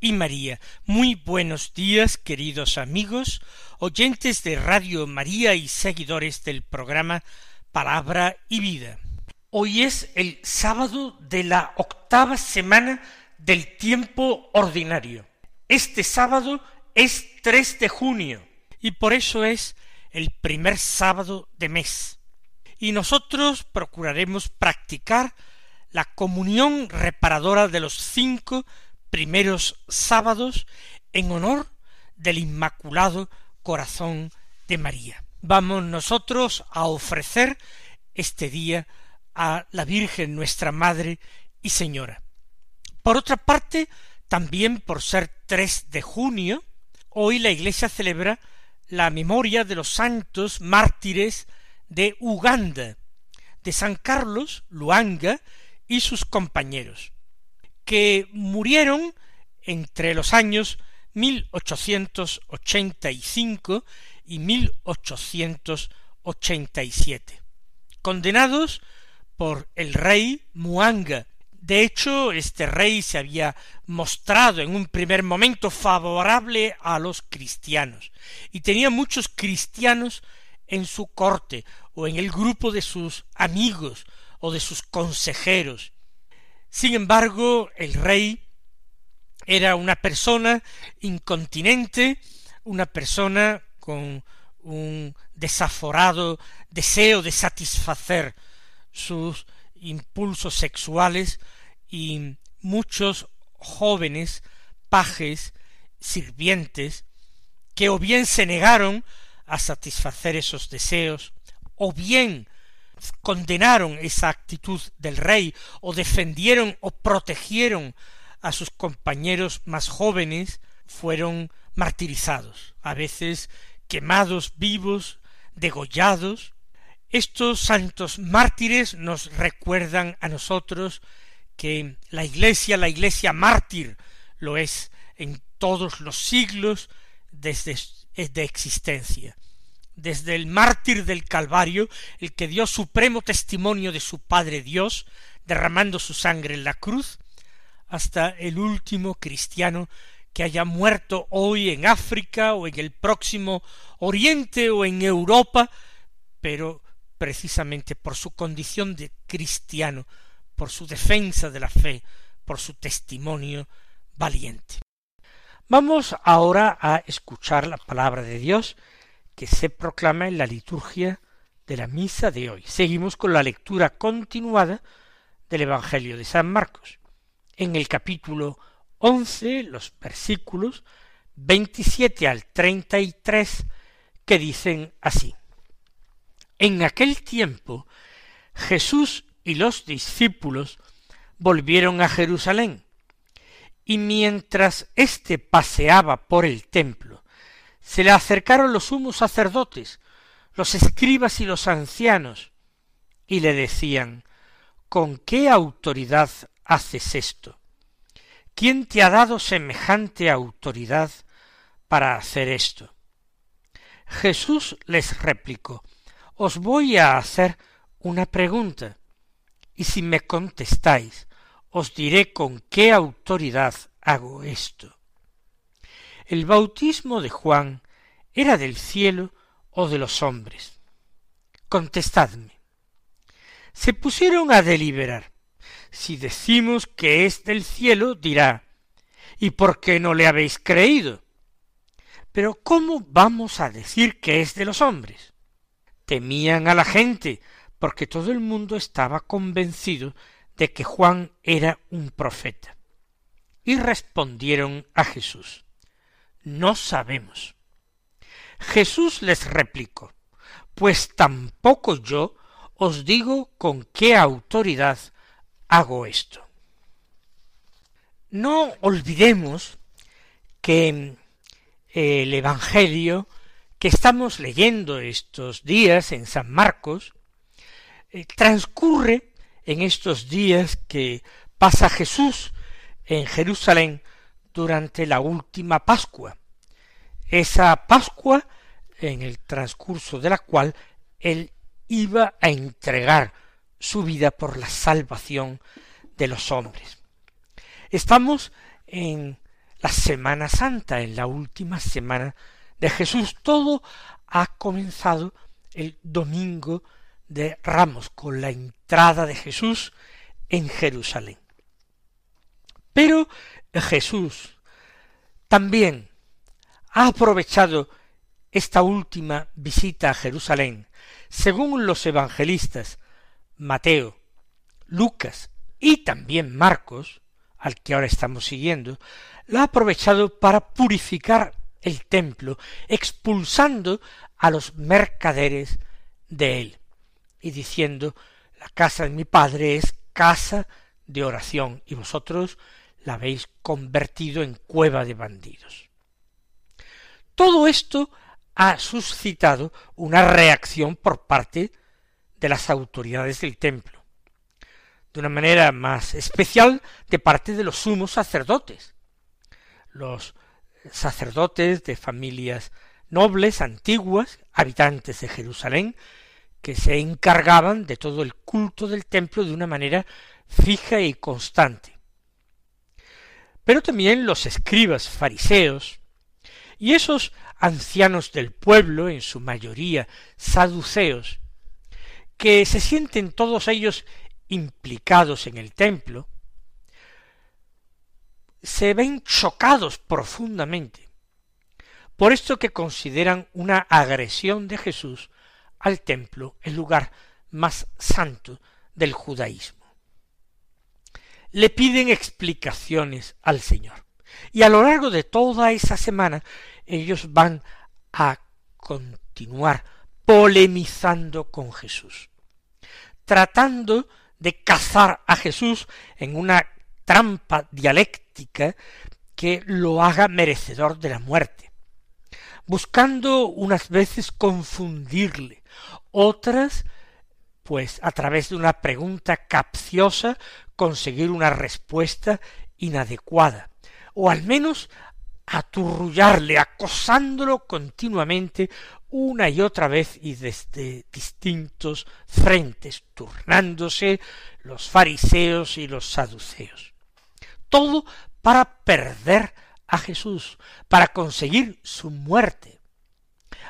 y María. Muy buenos días, queridos amigos, oyentes de Radio María y seguidores del programa Palabra y Vida. Hoy es el sábado de la octava semana del tiempo ordinario. Este sábado es 3 de junio y por eso es el primer sábado de mes. Y nosotros procuraremos practicar la comunión reparadora de los cinco primeros sábados en honor del Inmaculado Corazón de María. Vamos nosotros a ofrecer este día a la Virgen nuestra Madre y Señora. Por otra parte, también por ser 3 de junio, hoy la Iglesia celebra la memoria de los santos mártires de Uganda, de San Carlos Luanga y sus compañeros, que murieron entre los años 1885 y 1887, condenados por el rey Muanga de hecho, este rey se había mostrado en un primer momento favorable a los cristianos, y tenía muchos cristianos en su corte, o en el grupo de sus amigos, o de sus consejeros. Sin embargo, el rey era una persona incontinente, una persona con un desaforado deseo de satisfacer sus impulsos sexuales y muchos jóvenes pajes, sirvientes, que o bien se negaron a satisfacer esos deseos, o bien condenaron esa actitud del rey, o defendieron o protegieron a sus compañeros más jóvenes, fueron martirizados, a veces quemados vivos, degollados. Estos santos mártires nos recuerdan a nosotros que la Iglesia, la Iglesia mártir, lo es en todos los siglos desde de existencia. Desde el mártir del Calvario, el que dio supremo testimonio de su Padre Dios, derramando su sangre en la cruz, hasta el último cristiano que haya muerto hoy en África o en el próximo Oriente o en Europa, pero precisamente por su condición de cristiano, por su defensa de la fe, por su testimonio valiente. Vamos ahora a escuchar la palabra de Dios que se proclama en la liturgia de la misa de hoy. Seguimos con la lectura continuada del Evangelio de San Marcos. En el capítulo once, los versículos veintisiete al treinta y tres, que dicen así. En aquel tiempo Jesús y los discípulos volvieron a Jerusalén, y mientras éste paseaba por el templo, se le acercaron los sumos sacerdotes, los escribas y los ancianos, y le decían ¿Con qué autoridad haces esto? ¿Quién te ha dado semejante autoridad para hacer esto? Jesús les replicó Os voy a hacer una pregunta y si me contestáis, os diré con qué autoridad hago esto. ¿El bautismo de Juan era del cielo o de los hombres? Contestadme. Se pusieron a deliberar. Si decimos que es del cielo, dirá, ¿y por qué no le habéis creído? Pero ¿cómo vamos a decir que es de los hombres? Temían a la gente porque todo el mundo estaba convencido de que Juan era un profeta. Y respondieron a Jesús, No sabemos. Jesús les replicó, Pues tampoco yo os digo con qué autoridad hago esto. No olvidemos que el Evangelio que estamos leyendo estos días en San Marcos eh, transcurre en estos días que pasa Jesús en Jerusalén durante la última Pascua. Esa Pascua en el transcurso de la cual él iba a entregar su vida por la salvación de los hombres. Estamos en la Semana Santa, en la última semana de Jesús. Todo ha comenzado el domingo de Ramos, con la entrada de Jesús en Jerusalén. Pero Jesús también ha aprovechado esta última visita a Jerusalén, según los evangelistas Mateo, Lucas y también Marcos, al que ahora estamos siguiendo, la ha aprovechado para purificar el templo, expulsando a los mercaderes de él, y diciendo la casa de mi padre es casa de oración, y vosotros la habéis convertido en cueva de bandidos. Todo esto ha suscitado una reacción por parte de las autoridades del templo, de una manera más especial de parte de los sumos sacerdotes, los sacerdotes de familias nobles, antiguas, habitantes de Jerusalén, que se encargaban de todo el culto del templo de una manera fija y constante. Pero también los escribas fariseos y esos ancianos del pueblo, en su mayoría saduceos, que se sienten todos ellos implicados en el templo, se ven chocados profundamente por esto que consideran una agresión de Jesús al templo, el lugar más santo del judaísmo. Le piden explicaciones al Señor. Y a lo largo de toda esa semana ellos van a continuar polemizando con Jesús, tratando de cazar a Jesús en una trampa dialéctica que lo haga merecedor de la muerte, buscando unas veces confundirle, otras pues a través de una pregunta capciosa conseguir una respuesta inadecuada, o al menos aturrullarle, acosándolo continuamente una y otra vez y desde distintos frentes, turnándose los fariseos y los saduceos. Todo para perder a Jesús, para conseguir su muerte,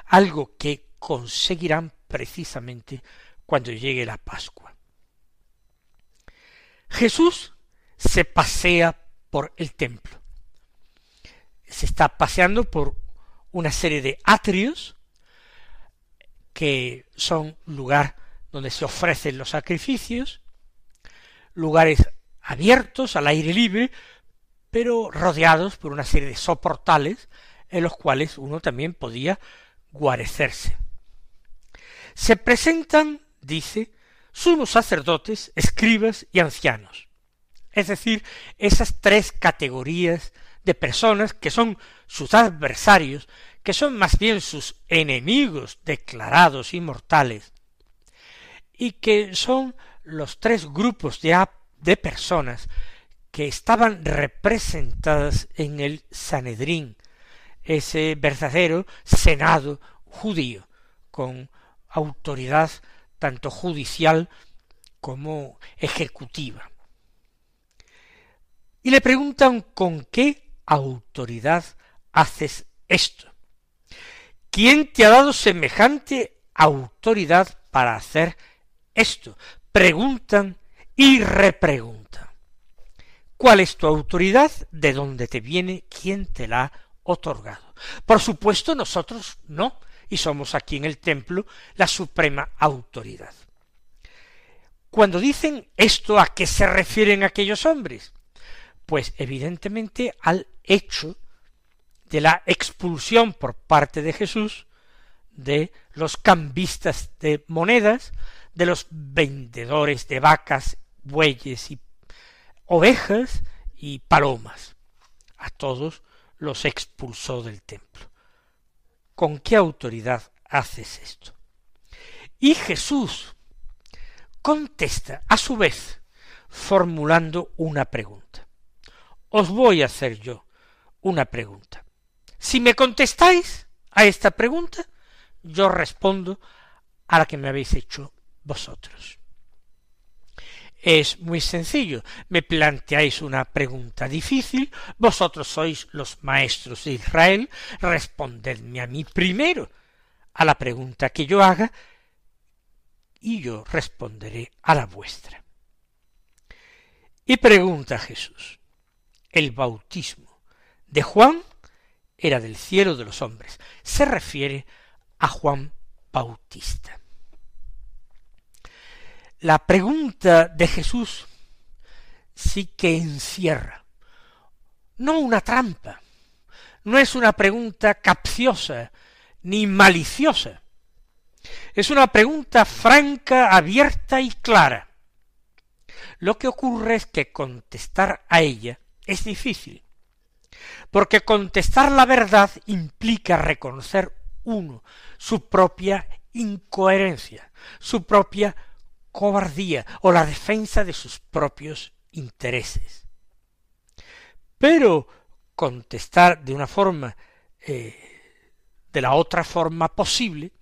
algo que conseguirán precisamente cuando llegue la Pascua. Jesús se pasea por el templo. Se está paseando por una serie de atrios que son lugar donde se ofrecen los sacrificios, lugares abiertos al aire libre, pero rodeados por una serie de soportales en los cuales uno también podía guarecerse. Se presentan, dice, sumos sacerdotes, escribas y ancianos. Es decir, esas tres categorías de personas que son sus adversarios, que son más bien sus enemigos declarados y mortales, y que son los tres grupos de de personas que estaban representadas en el Sanedrín, ese verdadero senado judío, con autoridad tanto judicial como ejecutiva. Y le preguntan con qué autoridad haces esto. ¿Quién te ha dado semejante autoridad para hacer esto? Preguntan y repregunta. ¿Cuál es tu autoridad? ¿De dónde te viene? ¿Quién te la ha otorgado? Por supuesto, nosotros no, y somos aquí en el templo la suprema autoridad. Cuando dicen esto, ¿a qué se refieren aquellos hombres? Pues evidentemente al hecho de la expulsión por parte de Jesús de los cambistas de monedas, de los vendedores de vacas bueyes y ovejas y palomas. A todos los expulsó del templo. ¿Con qué autoridad haces esto? Y Jesús contesta a su vez formulando una pregunta. Os voy a hacer yo una pregunta. Si me contestáis a esta pregunta, yo respondo a la que me habéis hecho vosotros. Es muy sencillo. Me planteáis una pregunta difícil, vosotros sois los maestros de Israel, respondedme a mí primero a la pregunta que yo haga, y yo responderé a la vuestra. Y pregunta Jesús, ¿el bautismo de Juan era del cielo de los hombres? Se refiere a Juan Bautista. La pregunta de Jesús sí que encierra, no una trampa, no es una pregunta capciosa ni maliciosa, es una pregunta franca, abierta y clara. Lo que ocurre es que contestar a ella es difícil, porque contestar la verdad implica reconocer uno su propia incoherencia, su propia cobardía o la defensa de sus propios intereses. Pero contestar de una forma eh, de la otra forma posible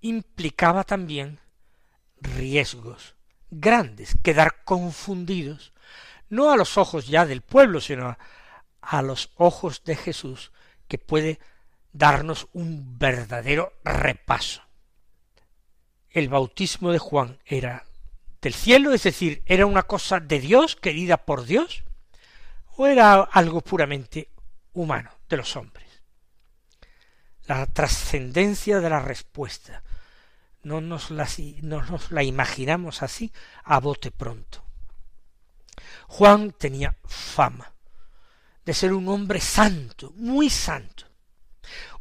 implicaba también riesgos grandes, quedar confundidos, no a los ojos ya del pueblo, sino a los ojos de Jesús, que puede darnos un verdadero repaso el bautismo de Juan era del cielo, es decir, era una cosa de Dios, querida por Dios, o era algo puramente humano, de los hombres. La trascendencia de la respuesta no nos la, imaginamos así a bote pronto. Juan tenía fama de ser un hombre santo, muy santo,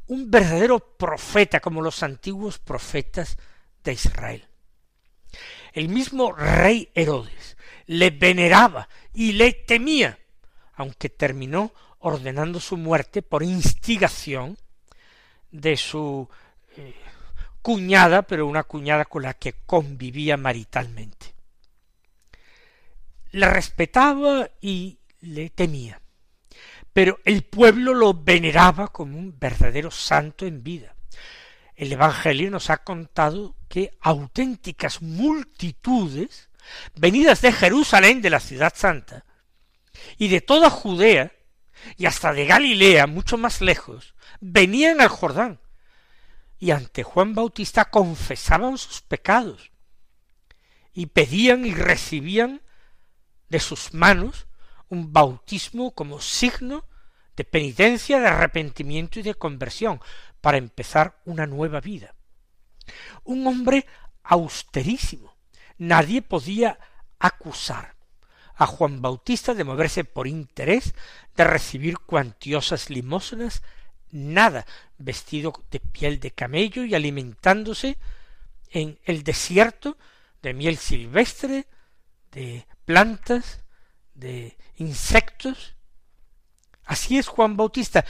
un verdadero profeta como los antiguos profetas de Israel. El mismo rey Herodes le veneraba y le temía, aunque terminó ordenando su muerte por instigación de su eh, cuñada, pero una cuñada con la que convivía maritalmente. Le respetaba y le temía, pero el pueblo lo veneraba como un verdadero santo en vida el Evangelio nos ha contado que auténticas multitudes, venidas de Jerusalén, de la ciudad santa, y de toda Judea, y hasta de Galilea, mucho más lejos, venían al Jordán, y ante Juan Bautista confesaban sus pecados, y pedían y recibían de sus manos un bautismo como signo de penitencia, de arrepentimiento y de conversión, para empezar una nueva vida. Un hombre austerísimo. Nadie podía acusar a Juan Bautista de moverse por interés, de recibir cuantiosas limosnas, nada, vestido de piel de camello y alimentándose en el desierto de miel silvestre, de plantas, de insectos. Así es Juan Bautista,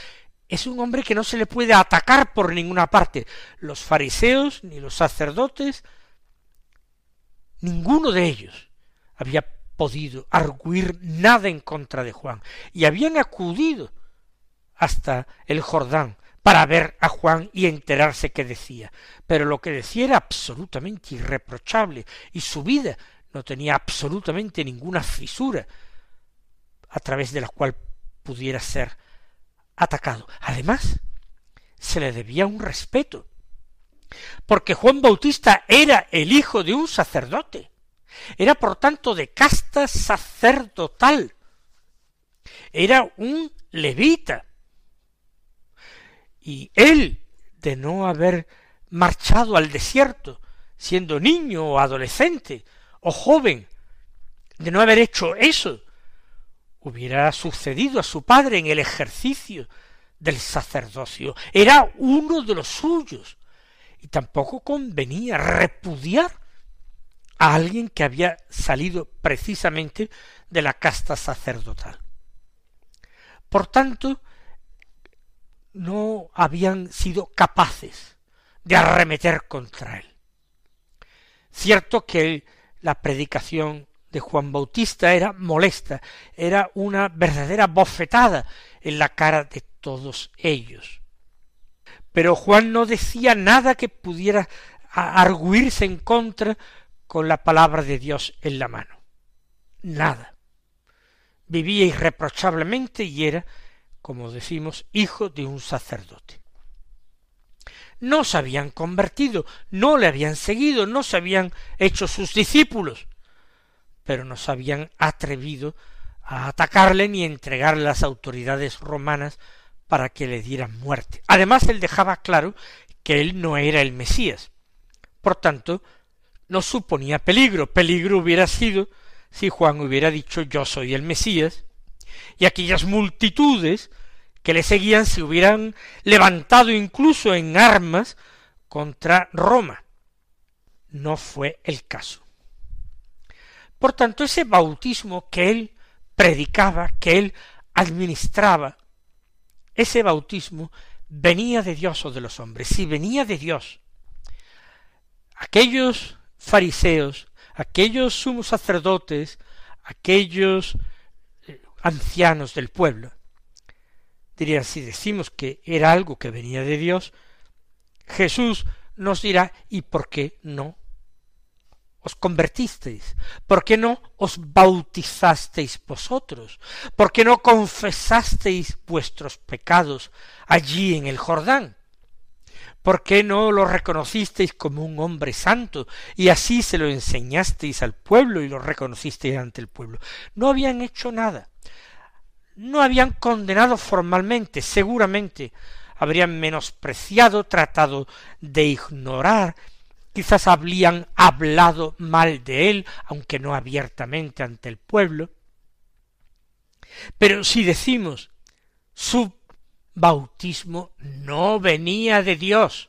es un hombre que no se le puede atacar por ninguna parte. Los fariseos, ni los sacerdotes, ninguno de ellos había podido arguir nada en contra de Juan, y habían acudido hasta el Jordán para ver a Juan y enterarse qué decía. Pero lo que decía era absolutamente irreprochable, y su vida no tenía absolutamente ninguna fisura a través de la cual pudiera ser atacado. Además, se le debía un respeto, porque Juan Bautista era el hijo de un sacerdote, era por tanto de casta sacerdotal, era un levita, y él, de no haber marchado al desierto, siendo niño o adolescente o joven, de no haber hecho eso, hubiera sucedido a su padre en el ejercicio del sacerdocio. Era uno de los suyos. Y tampoco convenía repudiar a alguien que había salido precisamente de la casta sacerdotal. Por tanto, no habían sido capaces de arremeter contra él. Cierto que la predicación de Juan Bautista era molesta, era una verdadera bofetada en la cara de todos ellos. Pero Juan no decía nada que pudiera arguirse en contra con la palabra de Dios en la mano. Nada. Vivía irreprochablemente y era, como decimos, hijo de un sacerdote. No se habían convertido, no le habían seguido, no se habían hecho sus discípulos, pero no se habían atrevido a atacarle ni entregarle a las autoridades romanas para que le dieran muerte. Además, él dejaba claro que él no era el Mesías. Por tanto, no suponía peligro. Peligro hubiera sido si Juan hubiera dicho yo soy el Mesías, y aquellas multitudes que le seguían se hubieran levantado incluso en armas contra Roma. No fue el caso. Por tanto, ese bautismo que él predicaba, que él administraba, ese bautismo venía de Dios o de los hombres. Si venía de Dios, aquellos fariseos, aquellos sumos sacerdotes, aquellos eh, ancianos del pueblo, dirían, si decimos que era algo que venía de Dios, Jesús nos dirá, ¿y por qué no os convertisteis? ¿Por qué no os bautizasteis vosotros? ¿Por qué no confesasteis vuestros pecados allí en el Jordán? ¿Por qué no lo reconocisteis como un hombre santo y así se lo enseñasteis al pueblo y lo reconocisteis ante el pueblo? No habían hecho nada. No habían condenado formalmente, seguramente habrían menospreciado, tratado de ignorar quizás habrían hablado mal de él, aunque no abiertamente ante el pueblo. Pero si decimos su bautismo no venía de Dios,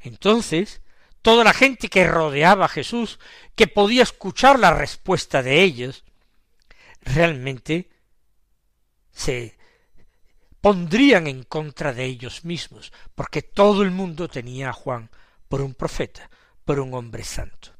entonces toda la gente que rodeaba a Jesús, que podía escuchar la respuesta de ellos, realmente se pondrían en contra de ellos mismos, porque todo el mundo tenía a Juan por un profeta, por un hombre santo.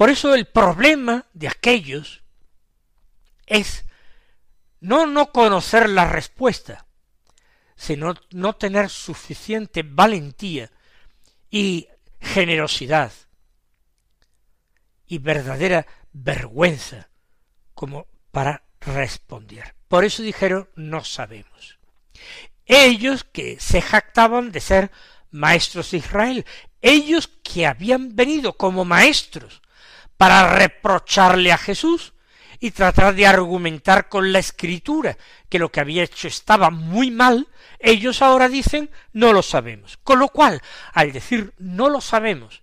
Por eso el problema de aquellos es no no conocer la respuesta, sino no tener suficiente valentía y generosidad y verdadera vergüenza como para responder. Por eso dijeron no sabemos. Ellos que se jactaban de ser maestros de Israel, ellos que habían venido como maestros para reprocharle a Jesús y tratar de argumentar con la escritura que lo que había hecho estaba muy mal, ellos ahora dicen no lo sabemos. Con lo cual, al decir no lo sabemos,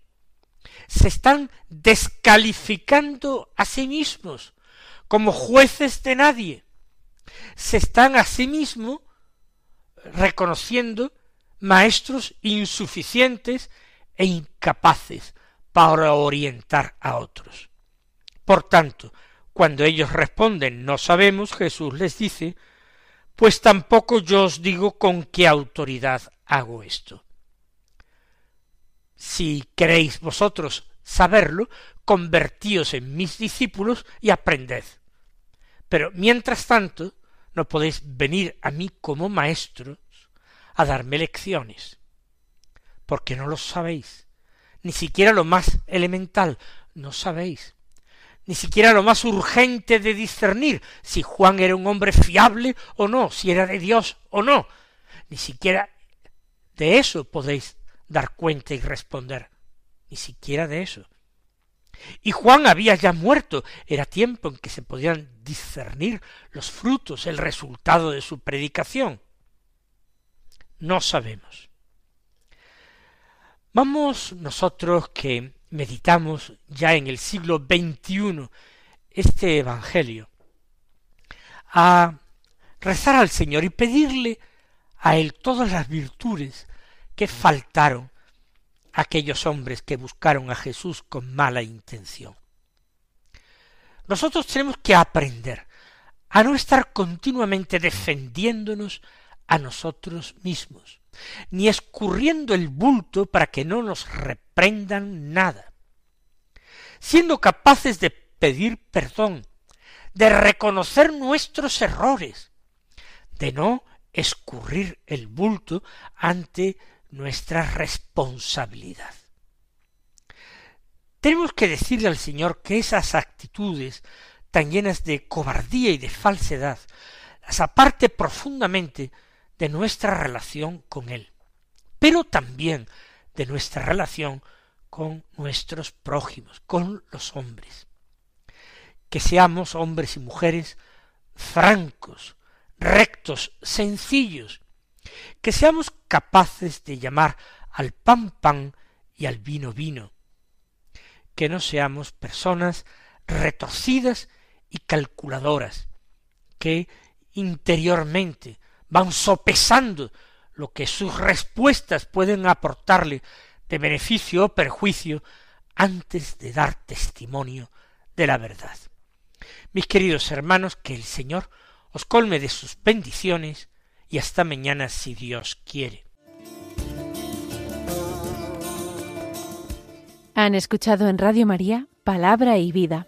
se están descalificando a sí mismos como jueces de nadie. Se están a sí mismos reconociendo maestros insuficientes e incapaces para orientar a otros. Por tanto, cuando ellos responden no sabemos, Jesús les dice, pues tampoco yo os digo con qué autoridad hago esto. Si queréis vosotros saberlo, convertíos en mis discípulos y aprended. Pero mientras tanto, no podéis venir a mí como maestros a darme lecciones, porque no lo sabéis, ni siquiera lo más elemental, no sabéis, ni siquiera lo más urgente de discernir si Juan era un hombre fiable o no, si era de Dios o no, ni siquiera de eso podéis dar cuenta y responder, ni siquiera de eso. Y Juan había ya muerto, era tiempo en que se podían discernir los frutos, el resultado de su predicación. No sabemos. Vamos nosotros que meditamos ya en el siglo XXI este Evangelio a rezar al Señor y pedirle a Él todas las virtudes que faltaron a aquellos hombres que buscaron a Jesús con mala intención. Nosotros tenemos que aprender a no estar continuamente defendiéndonos a nosotros mismos, ni escurriendo el bulto para que no nos reprendan nada, siendo capaces de pedir perdón, de reconocer nuestros errores, de no escurrir el bulto ante nuestra responsabilidad. Tenemos que decirle al Señor que esas actitudes tan llenas de cobardía y de falsedad las aparte profundamente de nuestra relación con Él, pero también de nuestra relación con nuestros prójimos, con los hombres. Que seamos hombres y mujeres francos, rectos, sencillos, que seamos capaces de llamar al pan pan y al vino vino, que no seamos personas retorcidas y calculadoras, que interiormente van sopesando lo que sus respuestas pueden aportarle de beneficio o perjuicio antes de dar testimonio de la verdad. Mis queridos hermanos, que el Señor os colme de sus bendiciones y hasta mañana si Dios quiere. Han escuchado en Radio María Palabra y Vida,